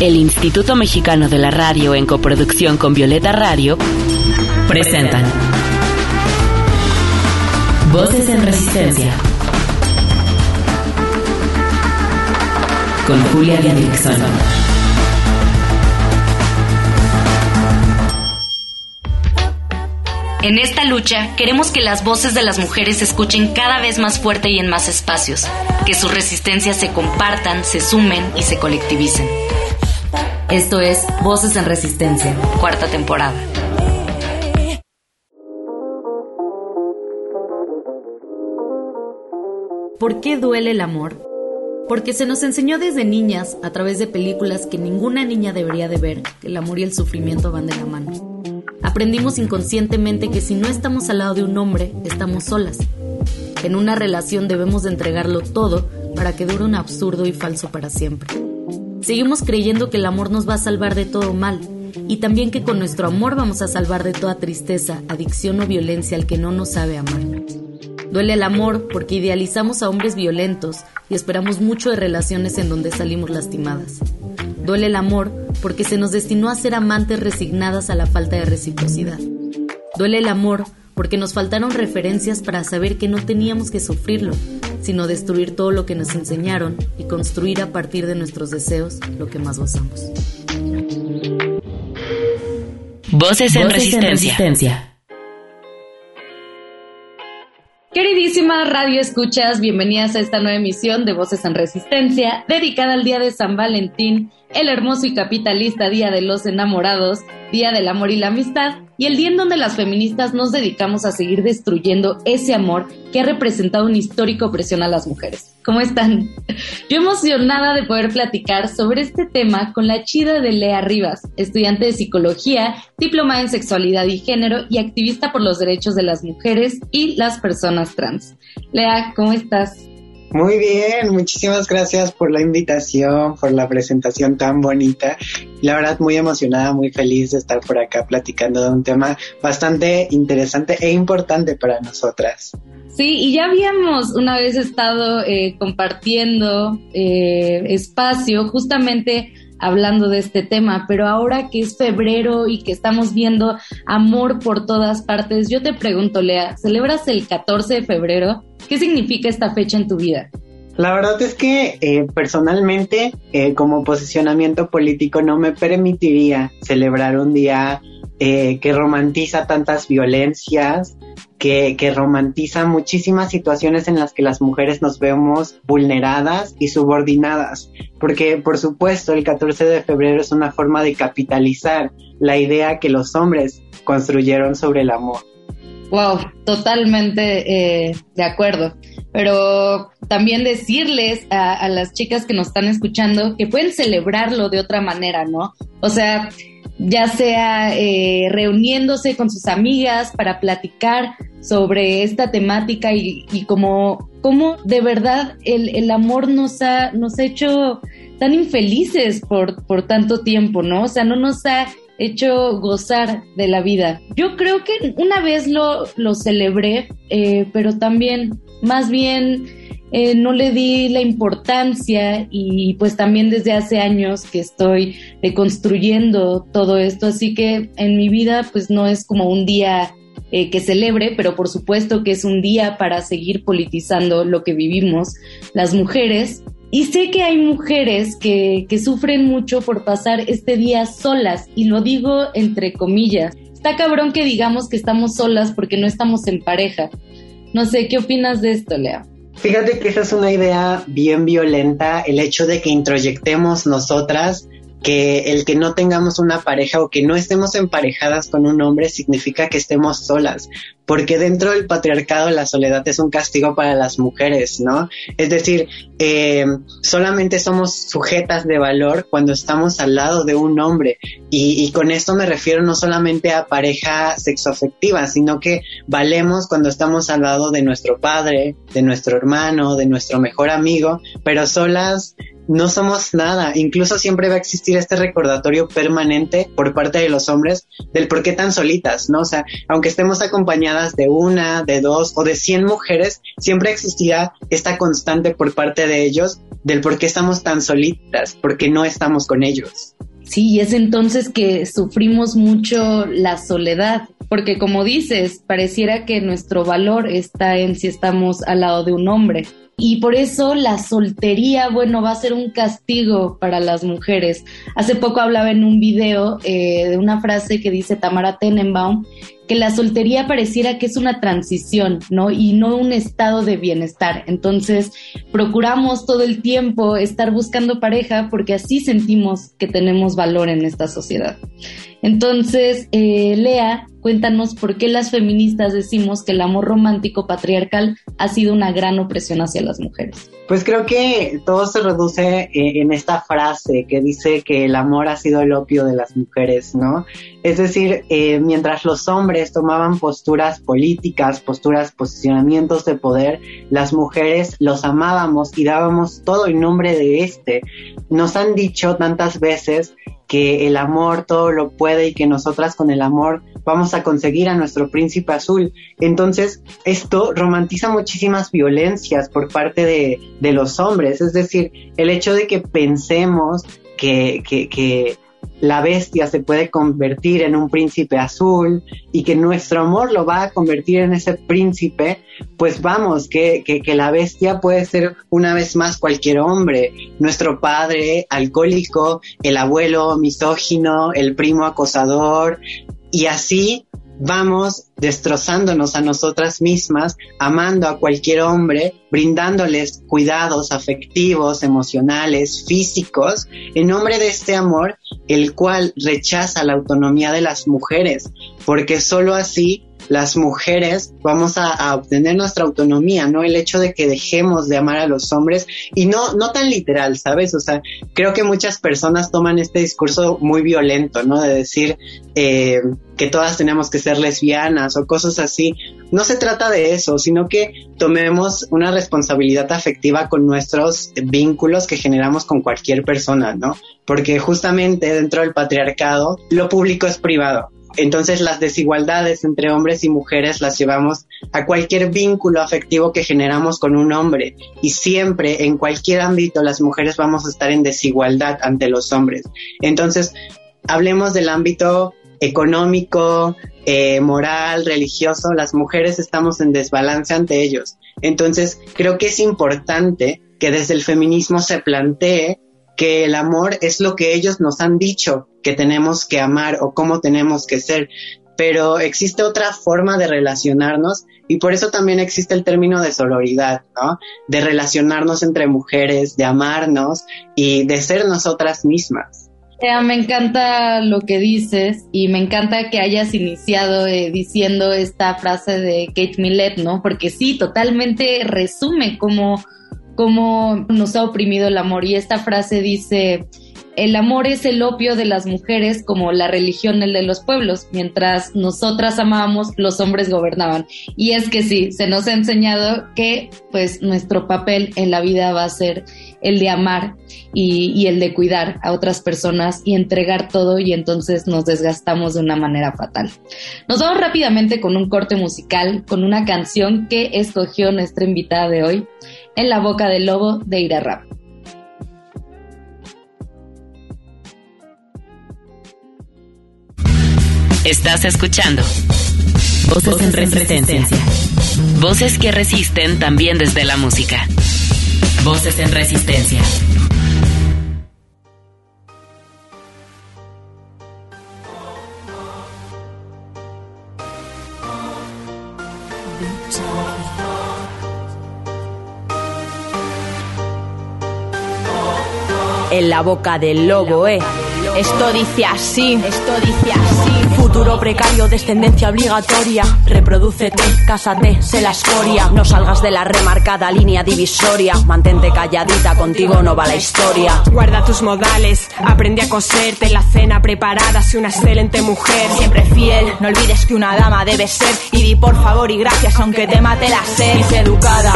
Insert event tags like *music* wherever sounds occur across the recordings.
El Instituto Mexicano de la Radio en coproducción con Violeta Radio presentan Voces en Resistencia con Julia Dixon. En esta lucha queremos que las voces de las mujeres se escuchen cada vez más fuerte y en más espacios, que sus resistencias se compartan, se sumen y se colectivicen. Esto es Voces en Resistencia, cuarta temporada. ¿Por qué duele el amor? Porque se nos enseñó desde niñas, a través de películas que ninguna niña debería de ver, que el amor y el sufrimiento van de la mano. Aprendimos inconscientemente que si no estamos al lado de un hombre, estamos solas. En una relación debemos de entregarlo todo para que dure un absurdo y falso para siempre. Seguimos creyendo que el amor nos va a salvar de todo mal y también que con nuestro amor vamos a salvar de toda tristeza, adicción o violencia al que no nos sabe amar. Duele el amor porque idealizamos a hombres violentos y esperamos mucho de relaciones en donde salimos lastimadas. Duele el amor porque se nos destinó a ser amantes resignadas a la falta de reciprocidad. Duele el amor porque nos faltaron referencias para saber que no teníamos que sufrirlo, sino destruir todo lo que nos enseñaron y construir a partir de nuestros deseos lo que más gozamos. Voces en, resistencia. Queridísimas radio escuchas, bienvenidas a esta nueva emisión de Voces en Resistencia, dedicada al Día de San Valentín, el hermoso y capitalista Día de los Enamorados, Día del Amor y la Amistad, y el día en donde las feministas nos dedicamos a seguir destruyendo ese amor que ha representado una histórica opresión a las mujeres. ¿Cómo están? *laughs* Yo emocionada de poder platicar sobre este tema con la chida de Lea Rivas, estudiante de psicología, diplomada en sexualidad y género y activista por los derechos de las mujeres y las personas trans. Lea, ¿cómo estás? Muy bien, muchísimas gracias por la invitación, por la presentación tan bonita. La verdad, muy emocionada, muy feliz de estar por acá platicando de un tema bastante interesante e importante para nosotras. Sí, y ya habíamos una vez estado eh, compartiendo eh, espacio justamente hablando de este tema, pero ahora que es febrero y que estamos viendo amor por todas partes, yo te pregunto, Lea, ¿celebras el 14 de febrero? ¿Qué significa esta fecha en tu vida? La verdad es que eh, personalmente, eh, como posicionamiento político, no me permitiría celebrar un día eh, que romantiza tantas violencias, que, romantiza muchísimas situaciones en las que las mujeres nos vemos vulneradas y subordinadas. Porque, por supuesto, el 14 de febrero es una forma de capitalizar la idea que los hombres construyeron sobre el amor. Wow, totalmente eh, de acuerdo. Pero también decirles a, las chicas que nos están escuchando que pueden celebrarlo de otra manera, ¿no? O sea, ya sea eh, reuniéndose con sus amigas para platicar sobre esta temática y, como, como de verdad el, el, amor nos ha, nos ha hecho tan infelices por, por tanto tiempo, ¿no? O sea, no nos ha hecho gozar de la vida. Yo creo que una vez lo, lo celebré, eh, pero también, más bien, eh, no le di la importancia y pues también desde hace años que estoy construyendo todo esto, así que en mi vida pues no es como un día eh, que celebre, pero por supuesto que es un día para seguir politizando lo que vivimos las mujeres y sé que hay mujeres que, que sufren mucho por pasar este día solas, y lo digo entre comillas. Está cabrón que digamos que estamos solas porque no estamos en pareja. No sé, ¿qué opinas de esto, Lea? Fíjate que esa es una idea bien violenta, el hecho de que introyectemos nosotras que el que no tengamos una pareja o que no estemos emparejadas con un hombre significa que estemos solas, porque dentro del patriarcado la soledad es un castigo para las mujeres, ¿no? Es decir, eh, solamente somos sujetas de valor cuando estamos al lado de un hombre y, y con esto me refiero no solamente a pareja sexoafectiva, sino que valemos cuando estamos al lado de nuestro padre, de nuestro hermano, de nuestro mejor amigo, pero solas no somos nada. Incluso siempre va a existir este recordatorio permanente por parte de los hombres del por qué tan solitas, ¿no? O sea, aunque estemos acompañadas de una, de dos o de cien mujeres, siempre existirá esta constante por parte de ellos del por qué estamos tan solitas, porque no estamos con ellos. Sí, y es entonces que sufrimos mucho la soledad, porque como dices, pareciera que nuestro valor está en si estamos al lado de un hombre. Y por eso la soltería, bueno, va a ser un castigo para las mujeres. Hace poco hablaba en un video eh, de una frase que dice Tamara Tenenbaum, que la soltería pareciera que es una transición, ¿no? Y no un estado de bienestar. Entonces, procuramos todo el tiempo estar buscando pareja porque así sentimos que tenemos valor en esta sociedad. Entonces, eh, Lea, cuéntanos por qué las feministas decimos que el amor romántico patriarcal ha sido una gran opresión hacia las mujeres. Pues creo que todo se reduce eh, en esta frase que dice que el amor ha sido el opio de las mujeres, ¿no? Es decir, eh, mientras los hombres tomaban posturas políticas, posturas, posicionamientos de poder, las mujeres los amábamos y dábamos todo en nombre de este. Nos han dicho tantas veces que el amor todo lo puede y que nosotras con el amor vamos a conseguir a nuestro príncipe azul. Entonces, esto romantiza muchísimas violencias por parte de, de los hombres, es decir, el hecho de que pensemos que, que, que la bestia se puede convertir en un príncipe azul y que nuestro amor lo va a convertir en ese príncipe, pues vamos, que, que, la bestia puede ser una vez más cualquier hombre, nuestro padre alcohólico, el abuelo misógino, el primo acosador, y así vamos destrozándonos a nosotras mismas, amando a cualquier hombre, brindándoles cuidados afectivos, emocionales, físicos, en nombre de este amor, el cual rechaza la autonomía de las mujeres, porque sólo así las mujeres vamos a, obtener nuestra autonomía, ¿no? El hecho de que dejemos de amar a los hombres y no, no tan literal, ¿sabes? O sea, creo que muchas personas toman este discurso muy violento, ¿no? De decir eh, que todas tenemos que ser lesbianas o cosas así. No se trata de eso, sino que tomemos una responsabilidad afectiva con nuestros vínculos que generamos con cualquier persona, ¿no? Porque justamente dentro del patriarcado lo público es privado entonces las desigualdades entre hombres y mujeres las llevamos a cualquier vínculo afectivo que generamos con un hombre y siempre en cualquier ámbito las mujeres vamos a estar en desigualdad ante los hombres. Entonces, hablemos del ámbito económico, eh, moral, religioso, las mujeres estamos en desbalance ante ellos. Entonces, creo que es importante que desde el feminismo se plantee que el amor es lo que ellos nos han dicho que tenemos que amar o cómo tenemos que ser, pero existe otra forma de relacionarnos y por eso también existe el término de sororidad, ¿no? De relacionarnos entre mujeres, de amarnos y de ser nosotras mismas. me encanta lo que dices y me encanta que hayas iniciado eh, diciendo esta frase de Kate Millett, ¿no? Porque sí, totalmente resume cómo cómo nos ha oprimido el amor. Y esta frase dice, el amor es el opio de las mujeres como la religión el de los pueblos. Mientras nosotras amábamos, los hombres gobernaban. Y es que sí, se nos ha enseñado que pues nuestro papel en la vida va a ser el de amar y, y, el de cuidar a otras personas y entregar todo y entonces nos desgastamos de una manera fatal. Nos vamos rápidamente con un corte musical, con una canción que escogió nuestra invitada de hoy en la boca del lobo de Ira Rap. Estás escuchando Voces, en resistencia. Voces que resisten también desde la música. Voces en resistencia. En la boca del lobo, eh. Esto dice así, esto dice así. Futuro precario, descendencia obligatoria. Reprodúcete, cásate, sé la escoria. No salgas de la remarcada línea divisoria. Mantente calladita, contigo no va la historia. Guarda tus modales, aprende a coserte la cena preparada. Sé una excelente mujer, siempre fiel. No olvides que una dama debe ser. Y di por favor y gracias, aunque te mate la sed. Es educada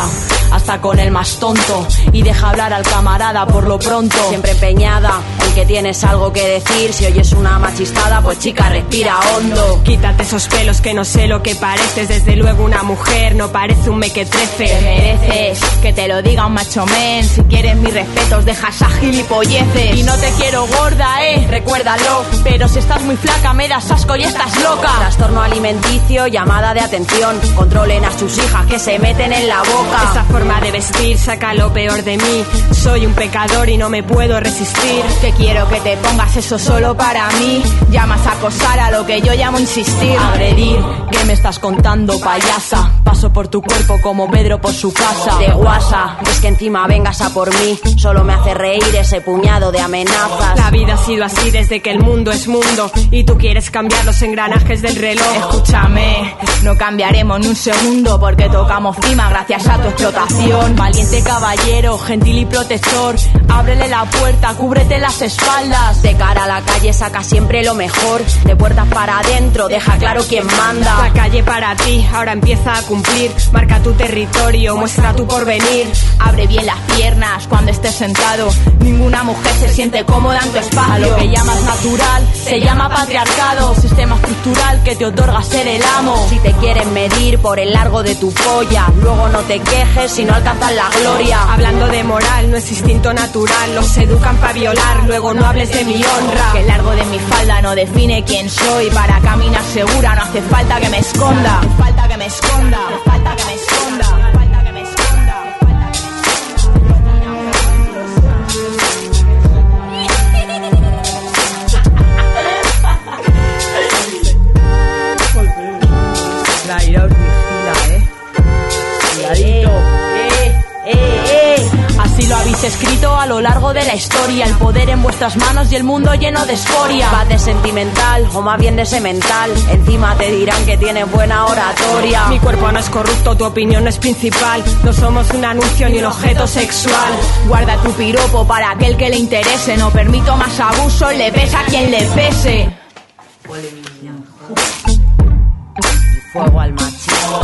hasta con el más tonto. Y deja hablar al camarada por lo pronto. Siempre empeñada en que tienes algo que decir. Si oyes una machistada, pues chica, respira hondo. Quítate esos pelos que no sé lo que pareces. Desde luego una mujer no parece un mequetrefe. Te mereces que te lo diga un macho men. Si quieres mis respetos, dejas a gilipolleces. Y no te quiero gorda, eh, recuérdalo. Pero si estás muy flaca, me das asco y estás loca. Trastorno alimenticio, llamada de atención. Controlen a sus hijas que se meten en la boca. Esa forma de vestir saca lo peor de mí. Soy un pecador y no me puedo resistir. Que quiero que te pongas eso solo para mí. Llamas a acosar a lo que yo llamo insistir. Agredir, ¿qué me estás contando, payasa? Paso por tu cuerpo como Pedro por su casa. De guasa, es que encima vengas a por mí. Solo me hace reír ese puñado de amenazas. La vida ha sido así desde que el mundo es mundo. Y tú quieres cambiar los engranajes del reloj. Escúchame, no cambiaremos ni un segundo porque tocamos cima gracias a tu explotación. Valiente caballero, gentil y protector, ábrele la puerta, cúbrete las espaldas. De cara a la calle saca siempre lo mejor, de puertas para adentro, deja claro quién manda. La calle para ti, ahora empieza a cumplir. Marca tu territorio, muestra tu porvenir. Abre bien las piernas cuando estés sentado. Ninguna mujer se siente cómoda en tu espacio. A lo que llamas natural se llama patriarcado, sistema estructural que te otorga ser el amo. Si te quieren medir por el largo de tu polla, luego no te quejes si no alcanzas la gloria. Hablando de moral, no es instinto natural. Los educan para violar, luego no hables de mi honra. Que el largo de mi falda no define quién soy. Para caminar segura no hace falta que me esconda. Falta que me esconda. Habéis escrito a lo largo de la historia. El poder en vuestras manos y el mundo lleno de escoria. Va de sentimental o más bien de semental. Encima te dirán que tienes buena oratoria. Mi cuerpo no es corrupto, tu opinión no es principal. No somos un anuncio ni un objeto sexual. Guarda tu piropo para aquel que le interese. No permito más abuso, le pesa a quien le pese. Fuego al machismo.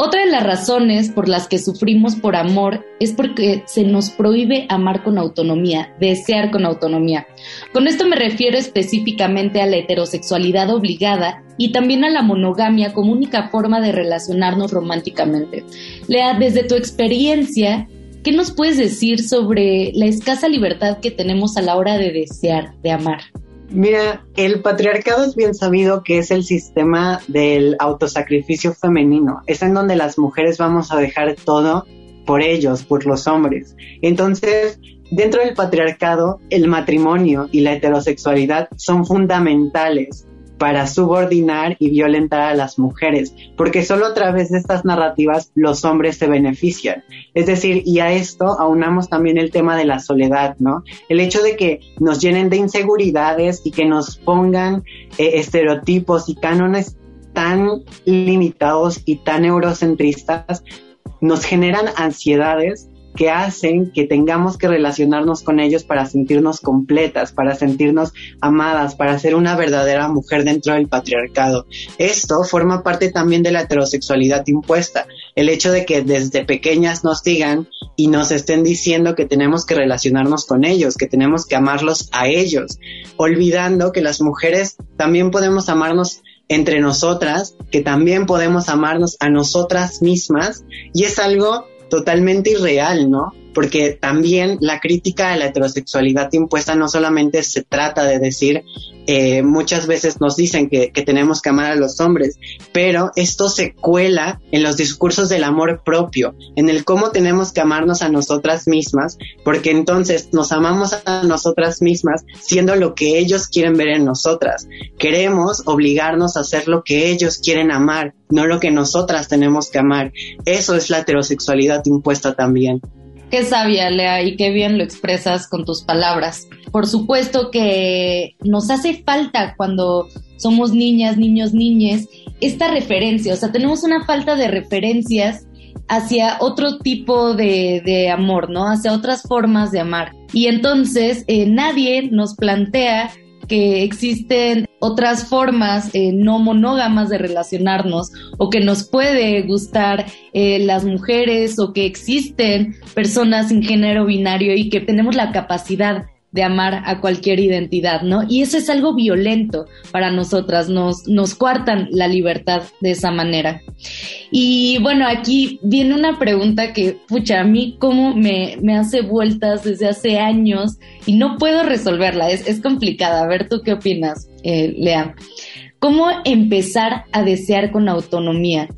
Otra de las razones por las que sufrimos por amor es porque se nos prohíbe amar con autonomía, desear con autonomía. Con esto me refiero específicamente a la heterosexualidad obligada y también a la monogamia como única forma de relacionarnos románticamente. Lea, desde tu experiencia, ¿qué nos puedes decir sobre la escasa libertad que tenemos a la hora de desear, de amar? Mira, el patriarcado es bien sabido que es el sistema del autosacrificio femenino. Es en donde las mujeres vamos a dejar todo por ellos, por los hombres. Entonces, dentro del patriarcado, el matrimonio y la heterosexualidad son fundamentales para subordinar y violentar a las mujeres, porque solo a través de estas narrativas los hombres se benefician. Es decir, y a esto aunamos también el tema de la soledad, ¿no? El hecho de que nos llenen de inseguridades y que nos pongan eh, estereotipos y cánones tan limitados y tan eurocentristas nos generan ansiedades que hacen que tengamos que relacionarnos con ellos para sentirnos completas, para sentirnos amadas, para ser una verdadera mujer dentro del patriarcado. Esto forma parte también de la heterosexualidad impuesta, el hecho de que desde pequeñas nos digan y nos estén diciendo que tenemos que relacionarnos con ellos, que tenemos que amarlos a ellos, olvidando que las mujeres también podemos amarnos entre nosotras, que también podemos amarnos a nosotras mismas y es algo totalmente irreal, ¿no? Porque también la crítica a la heterosexualidad impuesta no solamente se trata de decir, eh, muchas veces nos dicen que, que, tenemos que amar a los hombres, pero esto se cuela en los discursos del amor propio, en el cómo tenemos que amarnos a nosotras mismas, porque entonces nos amamos a nosotras mismas siendo lo que ellos quieren ver en nosotras. Queremos obligarnos a hacer lo que ellos quieren amar, no lo que nosotras tenemos que amar. Eso es la heterosexualidad impuesta también. Qué sabia, Lea, y qué bien lo expresas con tus palabras. Por supuesto que nos hace falta cuando somos niñas, niños, niñes, esta referencia. O sea, tenemos una falta de referencias hacia otro tipo de, amor, ¿no? Hacia otras formas de amar. Y entonces eh, nadie nos plantea que existen otras formas eh, no monógamas de relacionarnos o que nos puede gustar eh, las mujeres o que existen personas sin género binario y que tenemos la capacidad de amar a cualquier identidad, ¿no? Y eso es algo violento para nosotras, nos, nos cuartan la libertad de esa manera. Y bueno, aquí viene una pregunta que, pucha, a mí como me, me hace vueltas desde hace años y no puedo resolverla, es, es complicada. A ver, ¿tú qué opinas, eh, Lea? ¿Cómo empezar a desear con autonomía?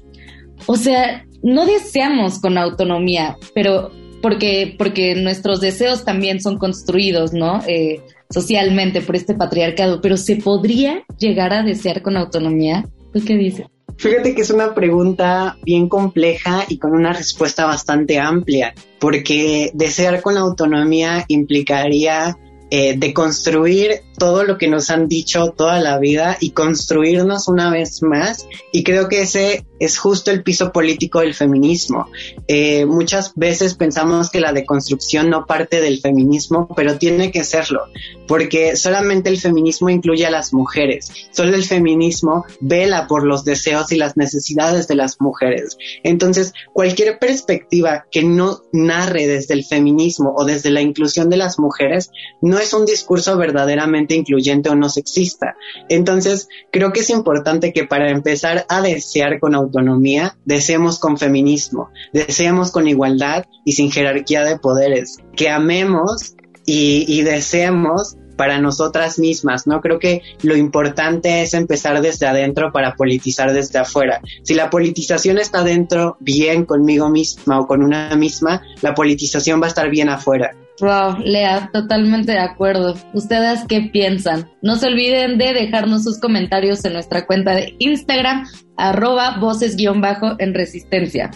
O sea, no deseamos con autonomía, pero porque, porque nuestros deseos también son construidos, ¿no? Eh, socialmente por este patriarcado, pero ¿se podría llegar a desear con autonomía? ¿Tú qué dices? Fíjate que es una pregunta bien compleja y con una respuesta bastante amplia, porque desear con autonomía implicaría eh, deconstruir todo lo que nos han dicho toda la vida y construirnos una vez más. Y creo que ese es justo el piso político del feminismo. Eh, muchas veces pensamos que la deconstrucción no parte del feminismo, pero tiene que serlo, porque solamente el feminismo incluye a las mujeres. Solo el feminismo vela por los deseos y las necesidades de las mujeres. Entonces, cualquier perspectiva que no narre desde el feminismo o desde la inclusión de las mujeres no es un discurso verdaderamente incluyente o no sexista. Entonces, creo que es importante que para empezar a desear con autonomía, deseemos con feminismo, deseemos con igualdad y sin jerarquía de poderes, que amemos y, y deseemos para nosotras mismas, ¿no? Creo que lo importante es empezar desde adentro para politizar desde afuera. Si la politización está dentro bien conmigo misma o con una misma, la politización va a estar bien afuera. Wow, Lea, totalmente de acuerdo. ¿Ustedes qué piensan? No se olviden de dejarnos sus comentarios en nuestra cuenta de Instagram, arroba voces-bajo en resistencia.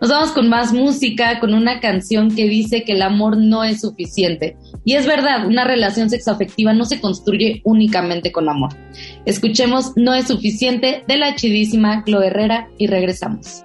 Nos vamos con más música, con una canción que dice que el amor no es suficiente. Y es verdad, una relación sexoafectiva no se construye únicamente con amor. Escuchemos No es suficiente de la chidísima Chloe Herrera y regresamos.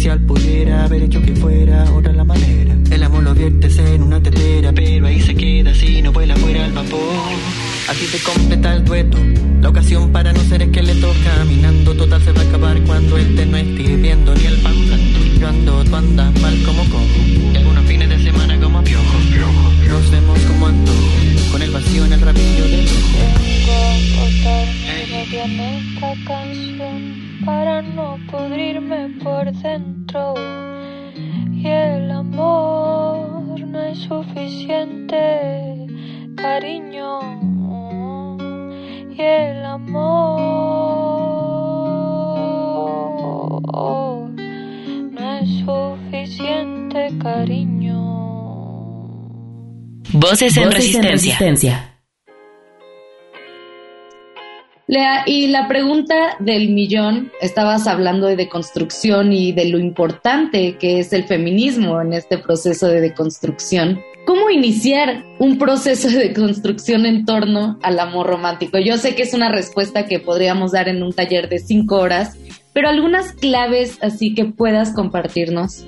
Frenesí inicial pudiera haber hecho que fuera otra la manera. El amor lo viertes en una tetera, pero ahí se queda así, no vuela fuera el vapor. Aquí te completa el dueto. La ocasión para no ser esqueleto. Caminando total se va a acabar cuando este no esté viendo ni el pan blanco. Yo ando, tú andas mal como cojo. Y algunos fines de semana como piojo. Nos vemos como ando. Con el vacío en el rabillo del ojo. Hey. esta canción para no pudrirme por dentro. Y el amor no es suficiente, cariño. Y el amor no es suficiente, cariño. Voces en resistencia. Lea, y la pregunta del millón, estabas hablando de deconstrucción y de lo importante que es el feminismo en este proceso de deconstrucción. ¿Cómo iniciar un proceso de deconstrucción en torno al amor romántico? Yo sé que es una respuesta que podríamos dar en un taller de cinco horas, pero algunas claves así que puedas compartirnos.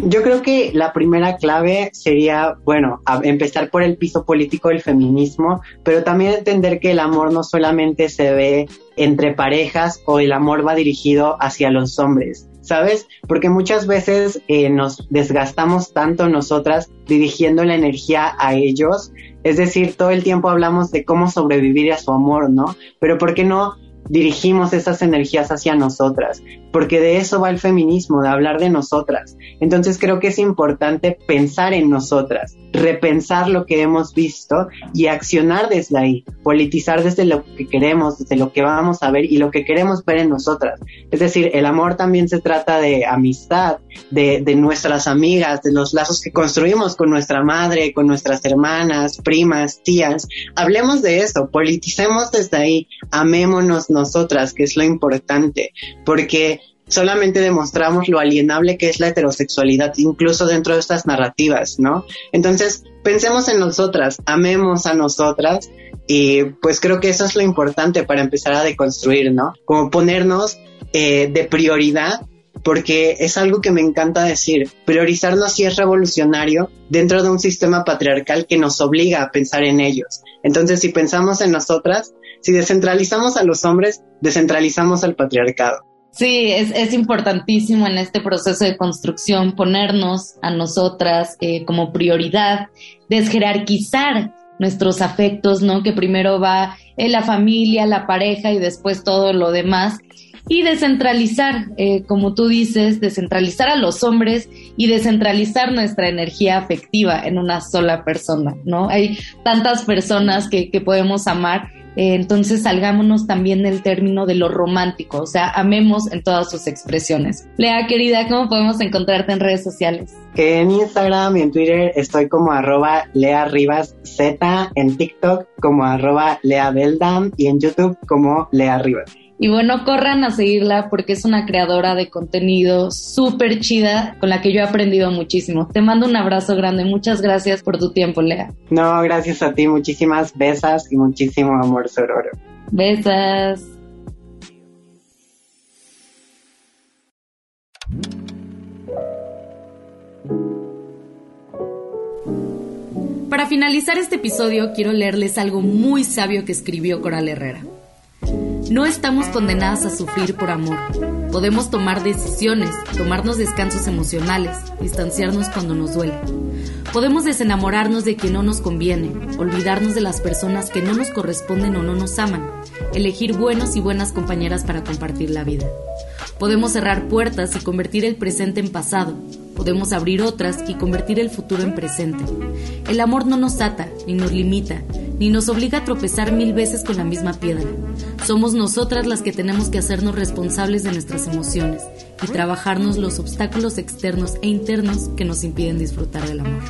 Yo creo que la primera clave sería, bueno, empezar por el piso político del feminismo, pero también entender que el amor no solamente se ve entre parejas o el amor va dirigido hacia los hombres, ¿sabes? Porque muchas veces eh, nos desgastamos tanto nosotras dirigiendo la energía a ellos, es decir, todo el tiempo hablamos de cómo sobrevivir a su amor, ¿no? Pero ¿por qué no dirigimos esas energías hacia nosotras, porque de eso va el feminismo, de hablar de nosotras. Entonces creo que es importante pensar en nosotras, repensar lo que hemos visto y accionar desde ahí, politizar desde lo que queremos, desde lo que vamos a ver y lo que queremos ver en nosotras. Es decir, el amor también se trata de amistad, de, de nuestras amigas, de los lazos que construimos con nuestra madre, con nuestras hermanas, primas, tías. Hablemos de eso, politicemos desde ahí, amémonos nosotras, que es lo importante, porque solamente demostramos lo alienable que es la heterosexualidad, incluso dentro de estas narrativas, ¿no? Entonces, pensemos en nosotras, amemos a nosotras y pues creo que eso es lo importante para empezar a deconstruir, ¿no? Como ponernos eh, de prioridad porque es algo que me encanta decir, priorizarnos sí es revolucionario dentro de un sistema patriarcal que nos obliga a pensar en ellos. Entonces, si pensamos en nosotras, si descentralizamos a los hombres, descentralizamos al patriarcado. Sí, es, es importantísimo en este proceso de construcción ponernos a nosotras eh, como prioridad, desjerarquizar nuestros afectos, ¿no? Que primero va en la familia, la pareja y después todo lo demás. Y descentralizar, eh, como tú dices, descentralizar a los hombres y descentralizar nuestra energía afectiva en una sola persona, ¿no? Hay tantas personas que, que podemos amar eh, entonces salgámonos también del término de lo romántico, o sea, amemos en todas sus expresiones. Lea, querida, ¿cómo podemos encontrarte en redes sociales? En Instagram y en Twitter estoy como arroba Lea Rivas Z, en TikTok como arroba Lea Beldam y en YouTube como Lea Rivas. Y bueno, corran a seguirla porque es una creadora de contenido súper chida con la que yo he aprendido muchísimo. Te mando un abrazo grande. Muchas gracias por tu tiempo, Lea. No, gracias a ti. Muchísimas besas y muchísimo amor, Sororo. Besas. Para finalizar este episodio, quiero leerles algo muy sabio que escribió Coral Herrera. No estamos condenadas a sufrir por amor. Podemos tomar decisiones, tomarnos descansos emocionales, distanciarnos cuando nos duele. Podemos desenamorarnos de quien no nos conviene, olvidarnos de las personas que no nos corresponden o no nos aman, elegir buenos y buenas compañeras para compartir la vida. Podemos cerrar puertas y convertir el presente en pasado. Podemos abrir otras y convertir el futuro en presente. El amor no nos ata ni nos limita, ni nos obliga a tropezar mil veces con la misma piedra. Somos nosotras las que tenemos que hacernos responsables de nuestras emociones y trabajarnos los obstáculos externos e internos que nos impiden disfrutar del amor.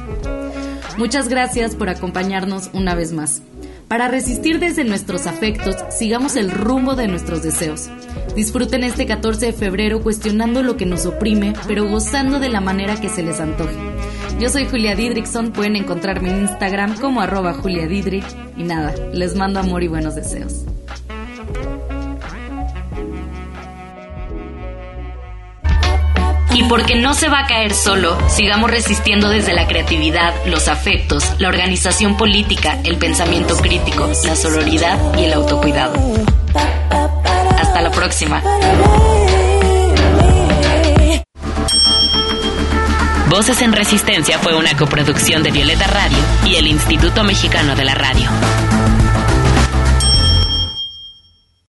Muchas gracias por acompañarnos una vez más. Para resistir desde nuestros afectos, sigamos el rumbo de nuestros deseos. Disfruten este 14 de febrero cuestionando lo que nos oprime, pero gozando de la manera que se les antoje. Yo soy Julia Didrickson, pueden encontrarme en Instagram como arroba Julia Didrick y nada, les mando amor y buenos deseos. Y porque no se va a caer solo, sigamos resistiendo desde la creatividad, los afectos, la organización política, el pensamiento crítico, la sororidad y el autocuidado. Hasta la próxima. Voces en Resistencia fue una coproducción de Violeta Radio y el Instituto Mexicano de la Radio.